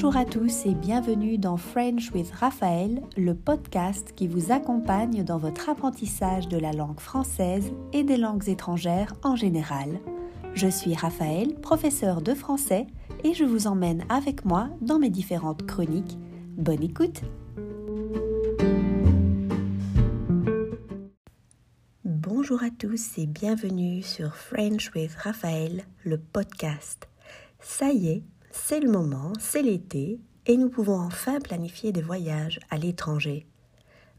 Bonjour à tous et bienvenue dans French with Raphaël, le podcast qui vous accompagne dans votre apprentissage de la langue française et des langues étrangères en général. Je suis Raphaël, professeur de français, et je vous emmène avec moi dans mes différentes chroniques. Bonne écoute Bonjour à tous et bienvenue sur French with Raphaël, le podcast. Ça y est, c'est le moment, c'est l'été, et nous pouvons enfin planifier des voyages à l'étranger.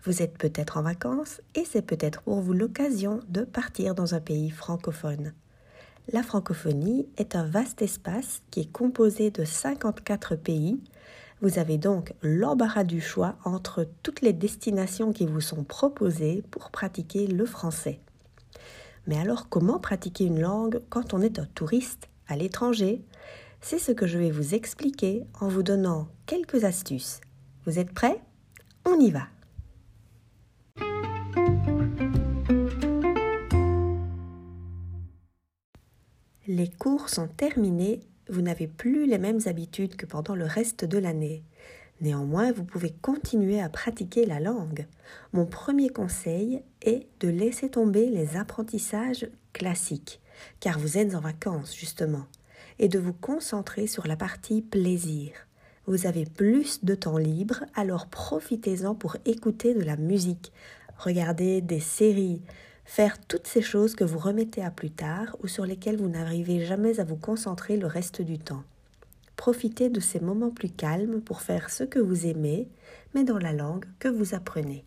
Vous êtes peut-être en vacances et c'est peut-être pour vous l'occasion de partir dans un pays francophone. La francophonie est un vaste espace qui est composé de 54 pays. Vous avez donc l'embarras du choix entre toutes les destinations qui vous sont proposées pour pratiquer le français. Mais alors comment pratiquer une langue quand on est un touriste à l'étranger? C'est ce que je vais vous expliquer en vous donnant quelques astuces. Vous êtes prêts? On y va Les cours sont terminés, vous n'avez plus les mêmes habitudes que pendant le reste de l'année. Néanmoins, vous pouvez continuer à pratiquer la langue. Mon premier conseil est de laisser tomber les apprentissages classiques, car vous êtes en vacances justement et de vous concentrer sur la partie plaisir. Vous avez plus de temps libre, alors profitez-en pour écouter de la musique, regarder des séries, faire toutes ces choses que vous remettez à plus tard ou sur lesquelles vous n'arrivez jamais à vous concentrer le reste du temps. Profitez de ces moments plus calmes pour faire ce que vous aimez, mais dans la langue que vous apprenez.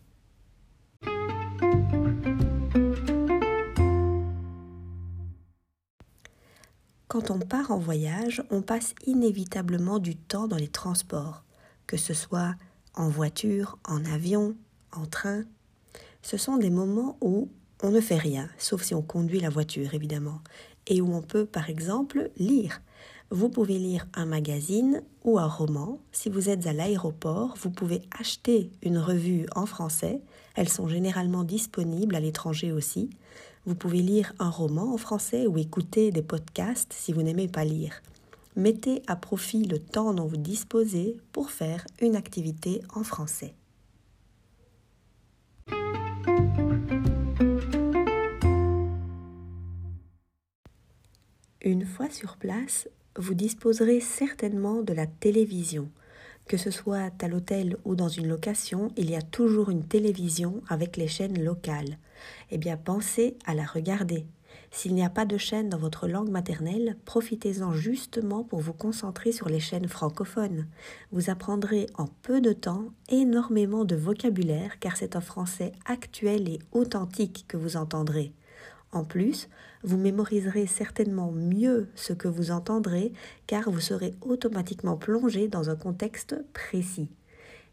Quand on part en voyage, on passe inévitablement du temps dans les transports, que ce soit en voiture, en avion, en train. Ce sont des moments où on ne fait rien, sauf si on conduit la voiture évidemment, et où on peut par exemple lire. Vous pouvez lire un magazine ou un roman. Si vous êtes à l'aéroport, vous pouvez acheter une revue en français. Elles sont généralement disponibles à l'étranger aussi. Vous pouvez lire un roman en français ou écouter des podcasts si vous n'aimez pas lire. Mettez à profit le temps dont vous disposez pour faire une activité en français. Une fois sur place, vous disposerez certainement de la télévision. Que ce soit à l'hôtel ou dans une location, il y a toujours une télévision avec les chaînes locales eh bien pensez à la regarder. S'il n'y a pas de chaîne dans votre langue maternelle, profitez-en justement pour vous concentrer sur les chaînes francophones. Vous apprendrez en peu de temps énormément de vocabulaire car c'est un français actuel et authentique que vous entendrez. En plus, vous mémoriserez certainement mieux ce que vous entendrez car vous serez automatiquement plongé dans un contexte précis.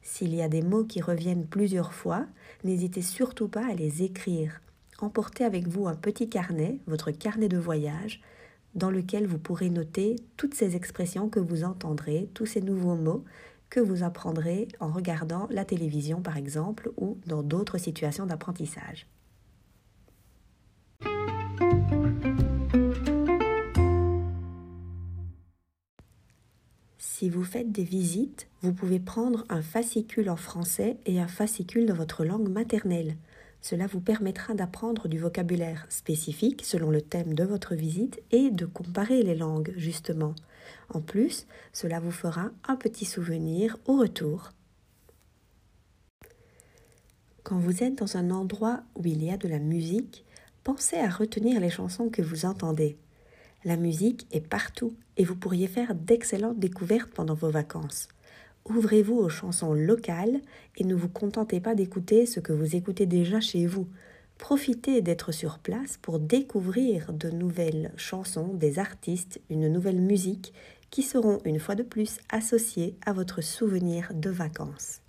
S'il y a des mots qui reviennent plusieurs fois, n'hésitez surtout pas à les écrire. Emportez avec vous un petit carnet, votre carnet de voyage, dans lequel vous pourrez noter toutes ces expressions que vous entendrez, tous ces nouveaux mots que vous apprendrez en regardant la télévision par exemple ou dans d'autres situations d'apprentissage. Si vous faites des visites, vous pouvez prendre un fascicule en français et un fascicule dans votre langue maternelle. Cela vous permettra d'apprendre du vocabulaire spécifique selon le thème de votre visite et de comparer les langues, justement. En plus, cela vous fera un petit souvenir au retour. Quand vous êtes dans un endroit où il y a de la musique, pensez à retenir les chansons que vous entendez. La musique est partout et vous pourriez faire d'excellentes découvertes pendant vos vacances. Ouvrez-vous aux chansons locales et ne vous contentez pas d'écouter ce que vous écoutez déjà chez vous. Profitez d'être sur place pour découvrir de nouvelles chansons, des artistes, une nouvelle musique qui seront une fois de plus associées à votre souvenir de vacances.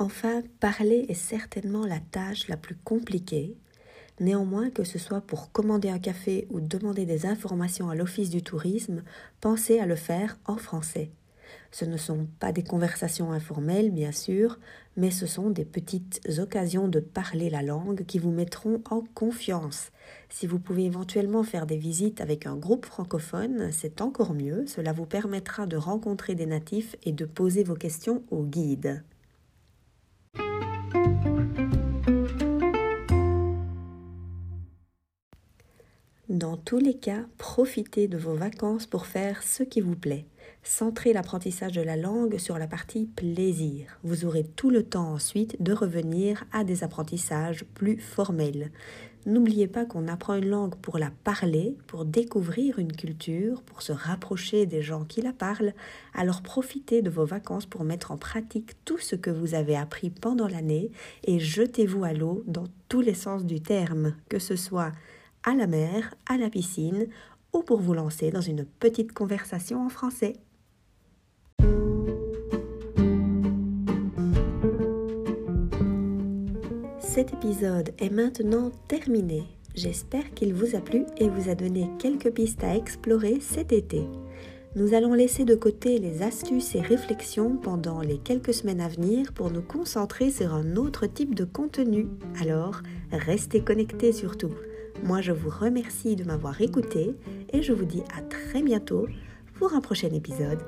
Enfin, parler est certainement la tâche la plus compliquée. Néanmoins, que ce soit pour commander un café ou demander des informations à l'Office du tourisme, pensez à le faire en français. Ce ne sont pas des conversations informelles, bien sûr, mais ce sont des petites occasions de parler la langue qui vous mettront en confiance. Si vous pouvez éventuellement faire des visites avec un groupe francophone, c'est encore mieux, cela vous permettra de rencontrer des natifs et de poser vos questions au guide. Dans tous les cas, profitez de vos vacances pour faire ce qui vous plaît. Centrez l'apprentissage de la langue sur la partie plaisir. Vous aurez tout le temps ensuite de revenir à des apprentissages plus formels. N'oubliez pas qu'on apprend une langue pour la parler, pour découvrir une culture, pour se rapprocher des gens qui la parlent. Alors profitez de vos vacances pour mettre en pratique tout ce que vous avez appris pendant l'année et jetez-vous à l'eau dans tous les sens du terme, que ce soit à la mer, à la piscine ou pour vous lancer dans une petite conversation en français. Cet épisode est maintenant terminé. J'espère qu'il vous a plu et vous a donné quelques pistes à explorer cet été. Nous allons laisser de côté les astuces et réflexions pendant les quelques semaines à venir pour nous concentrer sur un autre type de contenu. Alors, restez connectés surtout. Moi, je vous remercie de m'avoir écouté et je vous dis à très bientôt pour un prochain épisode